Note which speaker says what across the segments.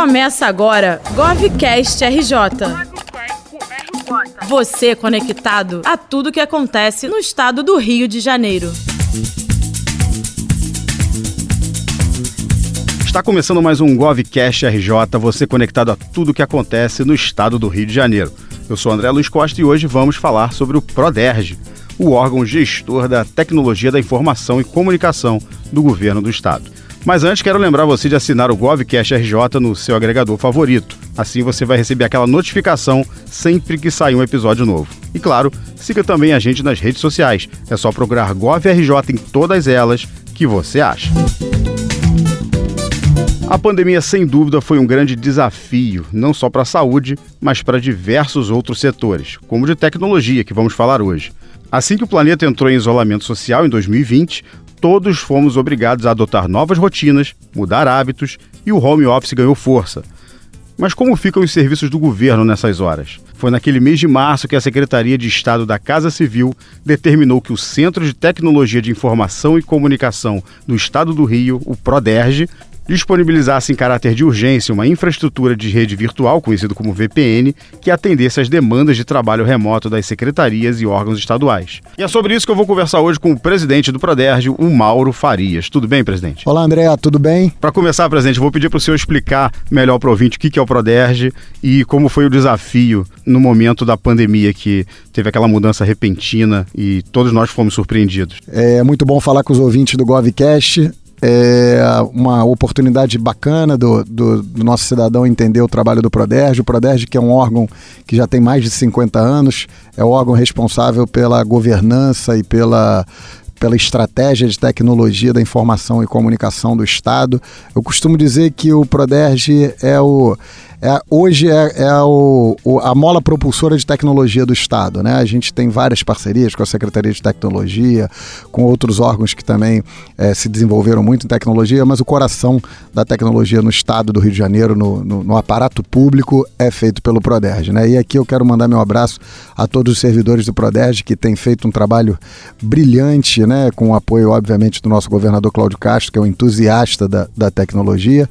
Speaker 1: Começa agora GovCast RJ. Você conectado a tudo que acontece no estado do Rio de Janeiro.
Speaker 2: Está começando mais um GovCast RJ, você conectado a tudo que acontece no estado do Rio de Janeiro. Eu sou André Luiz Costa e hoje vamos falar sobre o PRODERJ, o órgão gestor da tecnologia da informação e comunicação do governo do estado. Mas antes, quero lembrar você de assinar o GovCast RJ no seu agregador favorito. Assim você vai receber aquela notificação sempre que sair um episódio novo. E claro, siga também a gente nas redes sociais. É só procurar GovRJ em todas elas que você acha. A pandemia, sem dúvida, foi um grande desafio, não só para a saúde, mas para diversos outros setores, como de tecnologia, que vamos falar hoje. Assim que o planeta entrou em isolamento social em 2020, todos fomos obrigados a adotar novas rotinas, mudar hábitos e o home office ganhou força. Mas como ficam os serviços do governo nessas horas? Foi naquele mês de março que a Secretaria de Estado da Casa Civil determinou que o Centro de Tecnologia de Informação e Comunicação do Estado do Rio, o PRODERJ, disponibilizasse em caráter de urgência uma infraestrutura de rede virtual, conhecido como VPN, que atendesse às demandas de trabalho remoto das secretarias e órgãos estaduais. E é sobre isso que eu vou conversar hoje com o presidente do Prodérgio, o Mauro Farias. Tudo bem, presidente?
Speaker 3: Olá, André, tudo bem?
Speaker 2: Para começar, presidente, vou pedir para o senhor explicar melhor para o ouvinte o que é o Prodérgio e como foi o desafio no momento da pandemia que teve aquela mudança repentina e todos nós fomos surpreendidos.
Speaker 3: É muito bom falar com os ouvintes do GovCast é uma oportunidade bacana do, do, do, nosso cidadão entender o trabalho do Proderj. O Proderj, que é um órgão que já tem mais de 50 anos, é o órgão responsável pela governança e pela, pela estratégia de tecnologia da informação e comunicação do Estado. Eu costumo dizer que o Proderj é o é, hoje é, é o, o, a mola propulsora de tecnologia do Estado. Né? A gente tem várias parcerias com a Secretaria de Tecnologia, com outros órgãos que também é, se desenvolveram muito em tecnologia, mas o coração da tecnologia no Estado do Rio de Janeiro, no, no, no aparato público, é feito pelo Proderj. Né? E aqui eu quero mandar meu abraço a todos os servidores do Proderj que têm feito um trabalho brilhante, né? com o apoio, obviamente, do nosso governador Cláudio Castro, que é um entusiasta da, da tecnologia.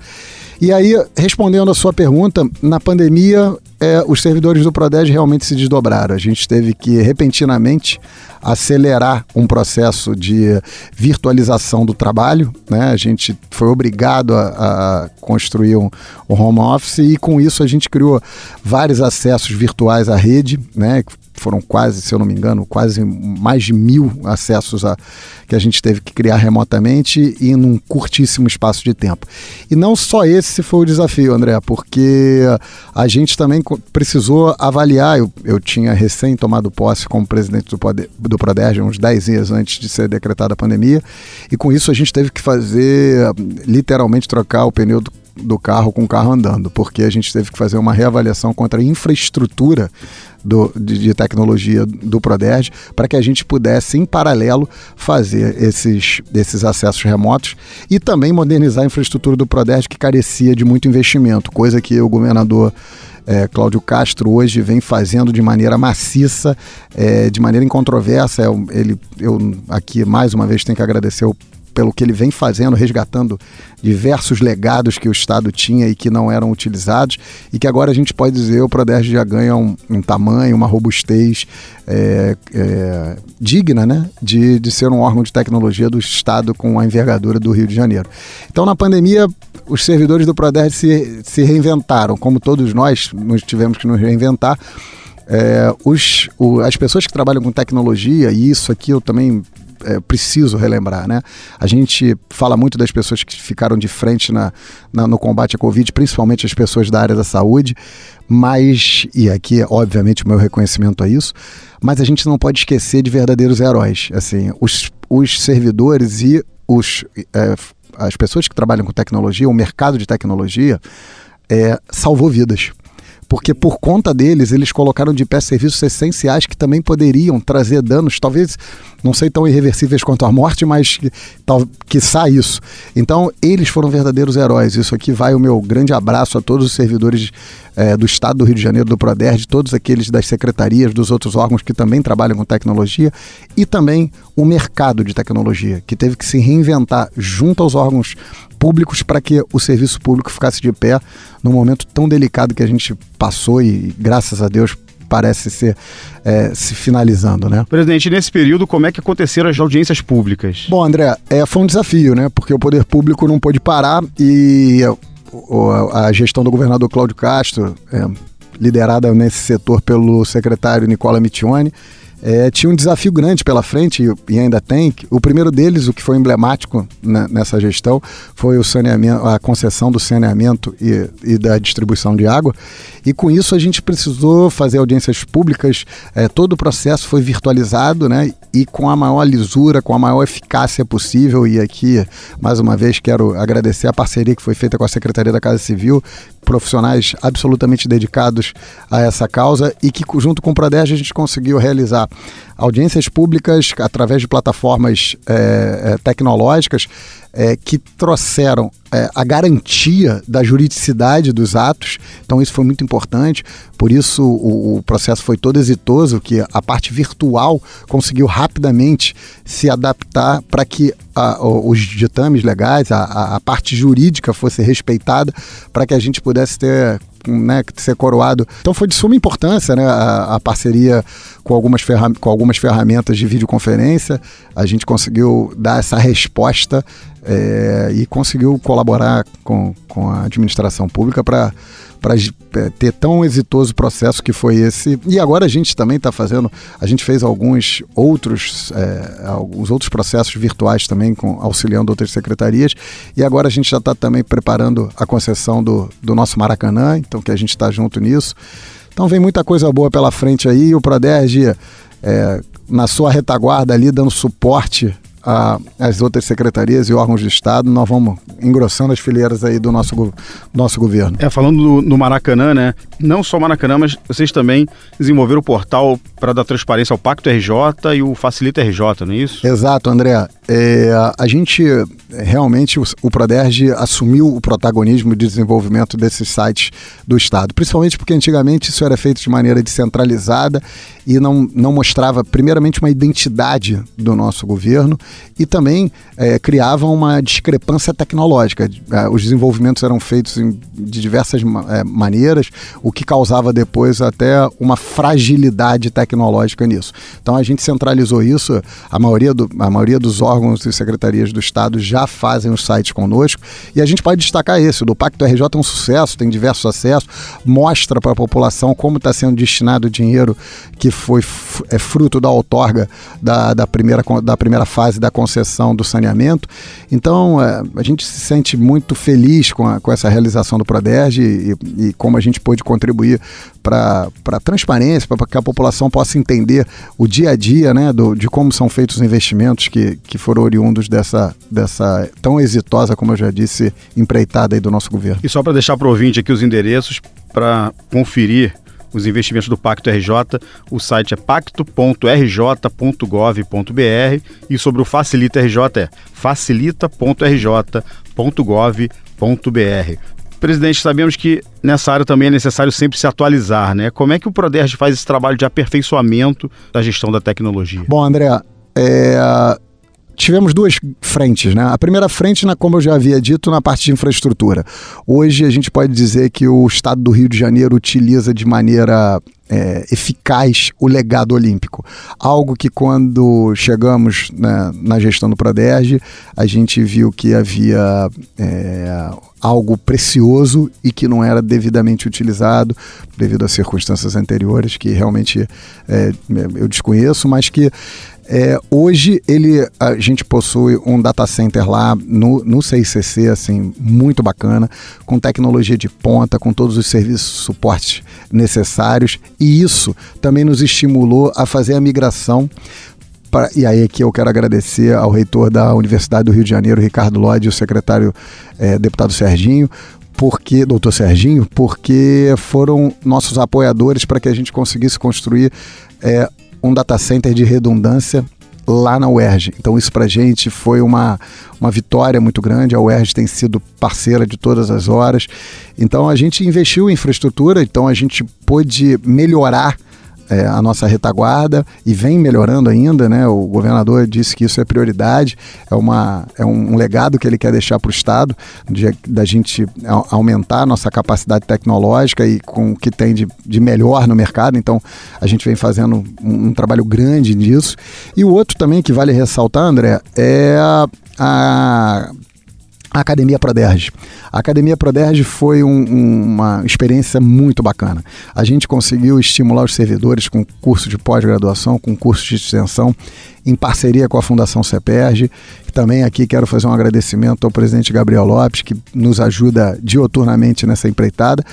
Speaker 3: E aí, respondendo a sua pergunta, na pandemia, é, os servidores do Prodege realmente se desdobraram. A gente teve que, repentinamente, acelerar um processo de virtualização do trabalho. Né? A gente foi obrigado a, a construir um, um, home office e, com isso, a gente criou vários acessos virtuais à rede, né? Foram quase, se eu não me engano, quase mais de mil acessos a, que a gente teve que criar remotamente e num curtíssimo espaço de tempo. E não só esse foi o desafio, André, porque a gente também precisou avaliar. Eu, eu tinha recém tomado posse como presidente do, Poder, do Proderj, uns 10 dias antes de ser decretada a pandemia, e com isso a gente teve que fazer, literalmente, trocar o pneu do do carro com o carro andando, porque a gente teve que fazer uma reavaliação contra a infraestrutura do, de, de, tecnologia do Proderj para que a gente pudesse, em paralelo, fazer esses, esses acessos remotos e também modernizar a infraestrutura do Proderj que carecia de muito investimento, coisa que o governador é, Cláudio Castro hoje vem fazendo de maneira maciça, é, de maneira incontroversa. Eu, ele, eu aqui mais uma vez tenho que agradecer o pelo que ele vem fazendo, resgatando diversos legados que o Estado tinha e que não eram utilizados, e que agora a gente pode dizer o Proderj já ganha um, um tamanho, uma robustez é, é, digna né, de, de ser um órgão de tecnologia do Estado com a envergadura do Rio de Janeiro. Então, na pandemia, os servidores do Proderj se, se reinventaram, como todos nós nos tivemos que nos reinventar. É, os, o, as pessoas que trabalham com tecnologia, e isso aqui eu também é, preciso relembrar, né? A gente fala muito das pessoas que ficaram de frente na, na, no combate à Covid, principalmente as pessoas da área da saúde, mas, e aqui, obviamente, o meu reconhecimento a isso, mas a gente não pode esquecer de verdadeiros heróis. Assim, os, os servidores e os, é, as pessoas que trabalham com tecnologia, o mercado de tecnologia, é, salvou vidas porque por conta deles, eles colocaram de pé serviços essenciais que também poderiam trazer danos, talvez não sei tão irreversíveis quanto a morte, mas que, tal, que sai isso. Então, eles foram verdadeiros heróis. Isso aqui vai o meu grande abraço a todos os servidores é, do Estado do Rio de Janeiro, do PRODERJ, todos aqueles das secretarias, dos outros órgãos que também trabalham com tecnologia, e também o mercado de tecnologia, que teve que se reinventar junto aos órgãos públicos para que o serviço público ficasse de pé num momento tão delicado que a gente passou e, graças a Deus, parece ser é, se finalizando, né?
Speaker 2: Presidente, nesse período, como é que aconteceram as audiências públicas?
Speaker 3: Bom, André, é, foi um desafio, né? Porque o poder público não pôde parar e a gestão do governador Cláudio Castro, é, liderada nesse setor pelo secretário Nicola Mittione, é, tinha um desafio grande pela frente e, ainda tem. O primeiro deles, o que foi emblemático né, nessa gestão, foi o saneamento, a concessão do saneamento e, e, da distribuição de água. E com isso a gente precisou fazer audiências públicas. É, todo o processo foi virtualizado, né? E com a maior lisura, com a maior eficácia possível. E aqui, mais uma vez, quero agradecer a parceria que foi feita com a Secretaria da Casa Civil, profissionais absolutamente dedicados a essa causa e que, junto com o Prodege, a gente conseguiu realizar audiências públicas através de plataformas é, tecnológicas é, que trouxeram é, a garantia da juridicidade dos atos. Então isso foi muito importante. Por isso o, o, processo foi todo exitoso, que a parte virtual conseguiu rapidamente se adaptar para que a, os ditames legais, a, a parte jurídica fosse respeitada, para que a gente pudesse ter né, ser coroado. Então foi de suma importância né, a, a parceria com algumas, com algumas ferramentas de videoconferência. A gente conseguiu dar essa resposta é, e conseguiu colaborar com, com a administração pública para para é, ter tão exitoso processo que foi esse. E agora a gente também está fazendo, a gente fez alguns outros, é, alguns outros processos virtuais também, com, auxiliando outras secretarias, e agora a gente já está também preparando a concessão do, do nosso Maracanã, então que a gente está junto nisso. Então vem muita coisa boa pela frente aí, o Proderj é, na sua retaguarda ali, dando suporte as outras secretarias e órgãos de Estado, nós vamos engrossando as fileiras aí do nosso, nosso governo.
Speaker 2: É, falando do, do Maracanã, né? Não só o Maracanã, mas vocês também desenvolveram o portal para dar transparência ao Pacto RJ e o Facilita RJ, não é isso?
Speaker 3: Exato, André. É, a gente realmente, o, o assumiu o protagonismo de desenvolvimento desses sites do Estado, principalmente porque antigamente isso era feito de maneira descentralizada e não, não mostrava, primeiramente, uma identidade do nosso governo e também é, criava uma discrepância tecnológica. É, os desenvolvimentos eram feitos de diversas é, maneiras, que causava depois até uma fragilidade tecnológica nisso. Então a gente centralizou isso, a maioria, do, a maioria dos órgãos e secretarias do Estado já fazem os sites conosco e a gente pode destacar esse. O do Pacto RJ é um sucesso, tem diversos acessos, mostra para a população como está sendo destinado o dinheiro que foi é fruto da outorga da, da, primeira, da primeira fase da concessão do saneamento. Então, é, a gente se sente muito feliz com, a, com essa realização do Proderj e, e como a gente pôde contribuir para a transparência, para que a população possa entender o dia a dia né, do, de como são feitos os investimentos que, que foram oriundos dessa, dessa tão exitosa, como eu já disse, empreitada aí do nosso governo.
Speaker 2: E só para deixar para o ouvinte aqui os endereços para conferir os investimentos do Pacto RJ. O site é pacto.rj.gov.br e sobre o Facilita RJ é facilita.rj.gov.br. Presidente, sabemos que nessa área também é necessário sempre se atualizar, né? Como é que o Proderj faz esse trabalho de aperfeiçoamento da gestão da tecnologia?
Speaker 3: Bom, André, é, tivemos duas frentes, né? A primeira frente, na, como eu já havia dito, na parte de infraestrutura. Hoje a gente pode dizer que o Estado do Rio de Janeiro utiliza de maneira é, eficaz o legado olímpico. Algo que quando chegamos né, na gestão do Proderj, a gente viu que havia é, algo precioso e que não era devidamente utilizado devido às circunstâncias anteriores, que realmente é, eu desconheço, mas que é, hoje ele, a gente possui um data center lá no, no CICC, assim, muito bacana, com tecnologia de ponta, com todos os serviços suportes necessários, e isso também nos estimulou a fazer a migração Pra, e aí aqui eu quero agradecer ao reitor da Universidade do Rio de Janeiro, Ricardo Lodi, e o secretário é, deputado Serginho, porque, doutor Serginho, porque foram nossos apoiadores para que a gente conseguisse construir é, um data center de redundância lá na UERJ. Então isso para a gente foi uma, uma vitória muito grande. A UERJ tem sido parceira de todas as horas. Então a gente investiu em infraestrutura, então a gente pôde melhorar é, a nossa retaguarda e vem melhorando ainda, né? O governador disse que isso é prioridade, é, uma, é um legado que ele quer deixar para o Estado, de, da gente aumentar a nossa capacidade tecnológica e com o que tem de, de melhor no mercado. Então, a gente vem fazendo um, um trabalho grande nisso. E o outro também que vale ressaltar, André, é a, a a Academia Proderge. A Academia Proderge foi um, um, uma experiência muito bacana. A gente conseguiu estimular os servidores com curso de pós-graduação, com curso de extensão, em parceria com a Fundação CEPERG. Também aqui quero fazer um agradecimento ao presidente Gabriel Lopes, que nos ajuda dioturnamente nessa empreitada.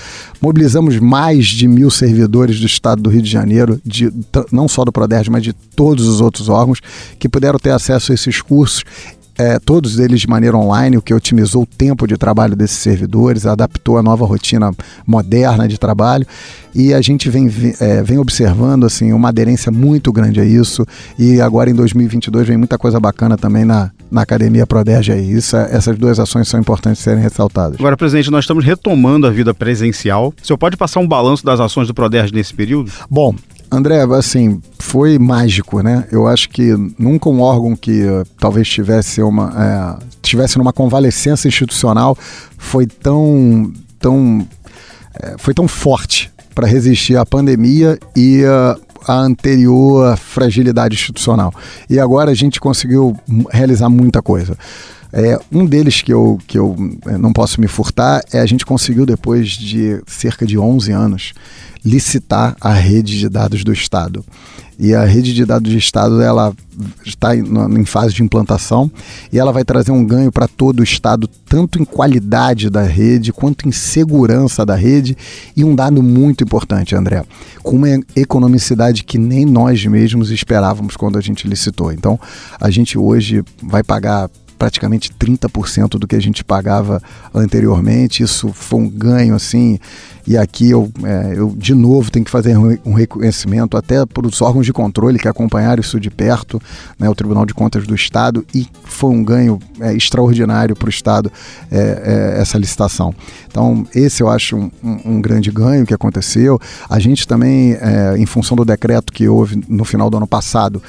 Speaker 3: Mobilizamos mais de mil servidores do estado do Rio de Janeiro, de, não só do Proderge, mas de todos os outros órgãos, que puderam ter acesso a esses cursos é, todos eles de maneira online, o que otimizou o tempo de trabalho desses servidores, adaptou a nova rotina moderna de trabalho e a gente vem, é, vem observando assim uma aderência muito grande a isso e agora em 2022 vem muita coisa bacana também na, na Academia Proderge aí. Isso, essas duas ações são importantes serem ressaltadas.
Speaker 2: Agora, presidente, nós estamos retomando a vida presencial. O senhor pode passar um balanço das ações do Proderge nesse período?
Speaker 3: Bom, André, assim, foi mágico, né? Eu acho que nunca um órgão que uh, talvez tivesse uma é, tivesse numa convalescença institucional foi tão tão é, foi tão forte para resistir à pandemia e uh, a anterior fragilidade institucional. E agora a gente conseguiu realizar muita coisa. É, um deles que eu, que eu não posso me furtar é a gente conseguiu, depois de cerca de 11 anos, licitar a rede de dados do Estado. E a rede de dados do Estado ela está em fase de implantação e ela vai trazer um ganho para todo o Estado, tanto em qualidade da rede quanto em segurança da rede. E um dado muito importante, André, com uma economicidade que nem nós mesmos esperávamos quando a gente licitou. Então, a gente hoje vai pagar praticamente 30% do que a gente pagava anteriormente. Isso foi um ganho assim. E aqui eu, é, eu de novo tenho que fazer um reconhecimento até para os órgãos de controle que acompanharam isso de perto, né, o Tribunal de Contas do Estado, e foi um ganho é, extraordinário para o Estado é, é, essa licitação. Então, esse eu acho um, um, um, grande ganho que aconteceu. A gente também, é, em função do decreto que houve no final do ano passado,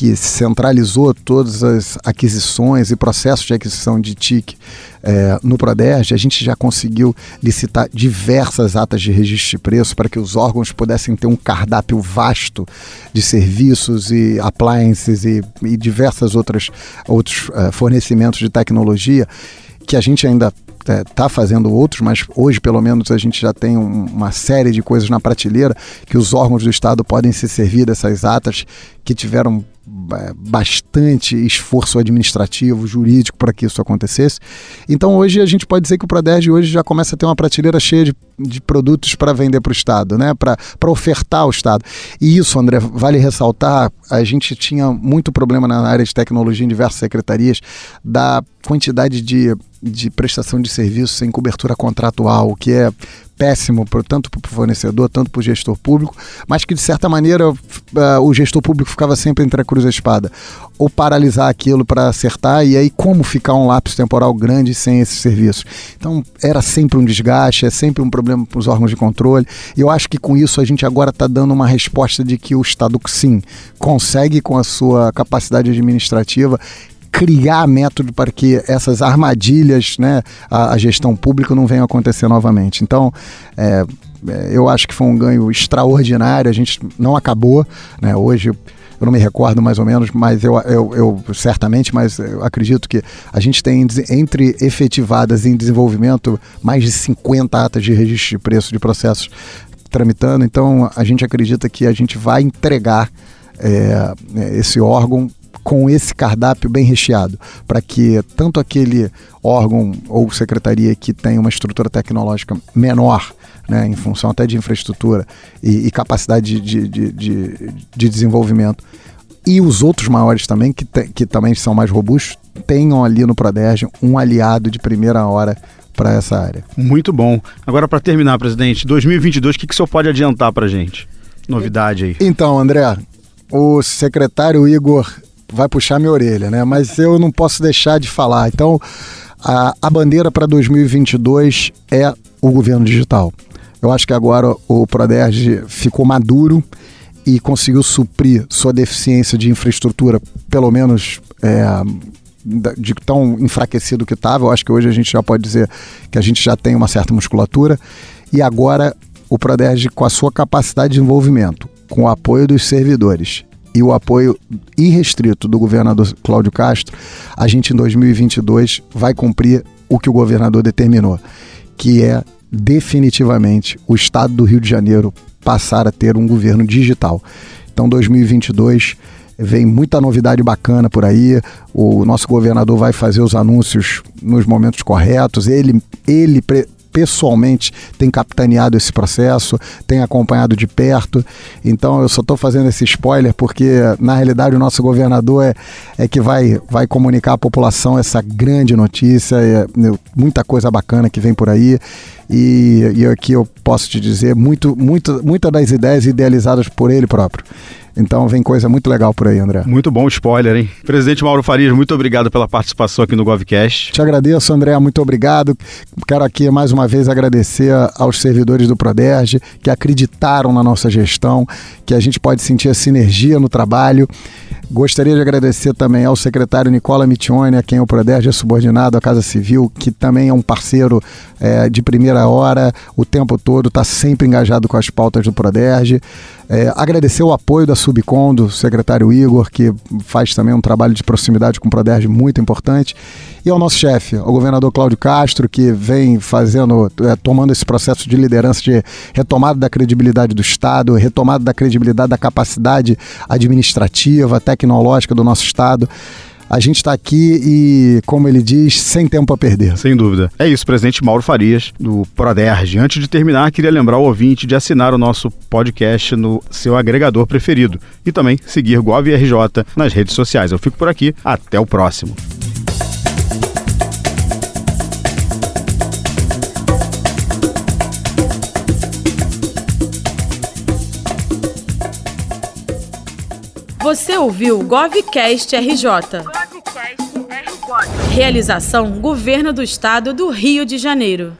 Speaker 3: que centralizou todas as aquisições e processos de aquisição de TIC é, no Prodeste, a gente já conseguiu licitar diversas atas de registro de preço para que os órgãos pudessem ter um cardápio vasto de serviços e appliances e, e diversas outras outros uh, fornecimentos de tecnologia que a gente ainda está é, fazendo outros, mas hoje pelo menos a gente já tem um, uma série de coisas na prateleira que os órgãos do Estado podem se servir dessas atas que tiveram é, bastante esforço administrativo, jurídico para que isso acontecesse. Então hoje a gente pode dizer que o Proderd hoje já começa a ter uma prateleira cheia de, de produtos para vender para o Estado, né? para ofertar ao Estado. E isso, André, vale ressaltar, a gente tinha muito problema na área de tecnologia em diversas secretarias da quantidade de, de prestação de serviços sem cobertura contratual, que é péssimo tanto para o fornecedor, tanto para o gestor público, mas que de certa maneira uh, o gestor público ficava sempre entre a cruz e a espada. Ou paralisar aquilo para acertar, e aí como ficar um lápis temporal grande sem esses serviços. Então era sempre um desgaste, é sempre um problema para os órgãos de controle. E eu acho que com isso a gente agora está dando uma resposta de que o Estado sim consegue com a sua capacidade administrativa criar método para que essas armadilhas, né, a, a gestão pública não venham acontecer novamente. Então, é, é, eu acho que foi um ganho extraordinário, a gente não acabou, né, hoje eu não me recordo mais ou menos, mas eu, eu, eu, certamente, mas eu acredito que a gente tem entre efetivadas em desenvolvimento mais de 50 atas de registro de preço de processos tramitando, então a gente acredita que a gente vai entregar é, esse órgão com esse cardápio bem recheado, para que tanto aquele órgão ou secretaria que tem uma estrutura tecnológica menor, né, em função até de infraestrutura e, e capacidade de, de, de, de, desenvolvimento, e os outros maiores também, que, te, que também são mais robustos, tenham ali no Proderge um aliado de primeira hora para essa área.
Speaker 2: Muito bom. Agora, para terminar, presidente, 2022, o que, que o senhor pode adiantar para gente? Novidade aí.
Speaker 3: Então, André, o secretário Igor vai puxar minha orelha, né? Mas eu não posso deixar de falar. Então, a, a bandeira para 2022 é o governo digital. Eu acho que agora o Proderj ficou maduro e conseguiu suprir sua deficiência de infraestrutura, pelo menos é, de tão enfraquecido que estava. Eu acho que hoje a gente já pode dizer que a gente já tem uma certa musculatura. E agora o Proderj, com a sua capacidade de desenvolvimento, com o apoio dos servidores e o apoio irrestrito do governador Cláudio Castro, a gente em 2022 vai cumprir o que o governador determinou, que é definitivamente o estado do Rio de Janeiro passar a ter um governo digital. Então 2022 vem muita novidade bacana por aí. O nosso governador vai fazer os anúncios nos momentos corretos. Ele, ele pessoalmente tem capitaneado esse processo, tem acompanhado de perto. Então eu só estou fazendo esse spoiler porque, na realidade, o nosso governador é, é que vai, vai comunicar à população essa grande notícia, é, muita coisa bacana que vem por aí. E, e aqui eu posso te dizer, muito, muito, muitas das ideias idealizadas por ele próprio. Então vem coisa muito legal por aí, André.
Speaker 2: Muito bom spoiler, hein? Presidente Mauro Farias, muito obrigado pela participação aqui no GovCast.
Speaker 3: Te agradeço, André, muito obrigado. Quero aqui mais uma vez agradecer aos servidores do Proderge que acreditaram na nossa gestão, que a gente pode sentir a sinergia no trabalho. Gostaria de agradecer também ao secretário Nicola Mitione, a quem o Proderge é subordinado à Casa Civil, que também é um parceiro é, de primeira hora, o tempo todo, está sempre engajado com as pautas do Proderge. É, agradecer o apoio da Subcom, do secretário Igor, que faz também um trabalho de proximidade com o Proderj muito importante. E ao nosso chefe, o governador Cláudio Castro, que vem fazendo, é, tomando esse processo de liderança de retomada da credibilidade do Estado, retomada da credibilidade da capacidade administrativa, tecnológica do nosso Estado a gente está aqui e, como ele diz, sem tempo a perder.
Speaker 2: Sem dúvida. É isso, presidente Mauro Farias, do Proderj. Antes de terminar, queria lembrar o ouvinte de assinar o nosso podcast no seu agregador preferido e também seguir GovRJ nas redes sociais. Eu fico por aqui, até o próximo.
Speaker 1: Você ouviu Govcast RJ. Realização Governo do Estado do Rio de Janeiro.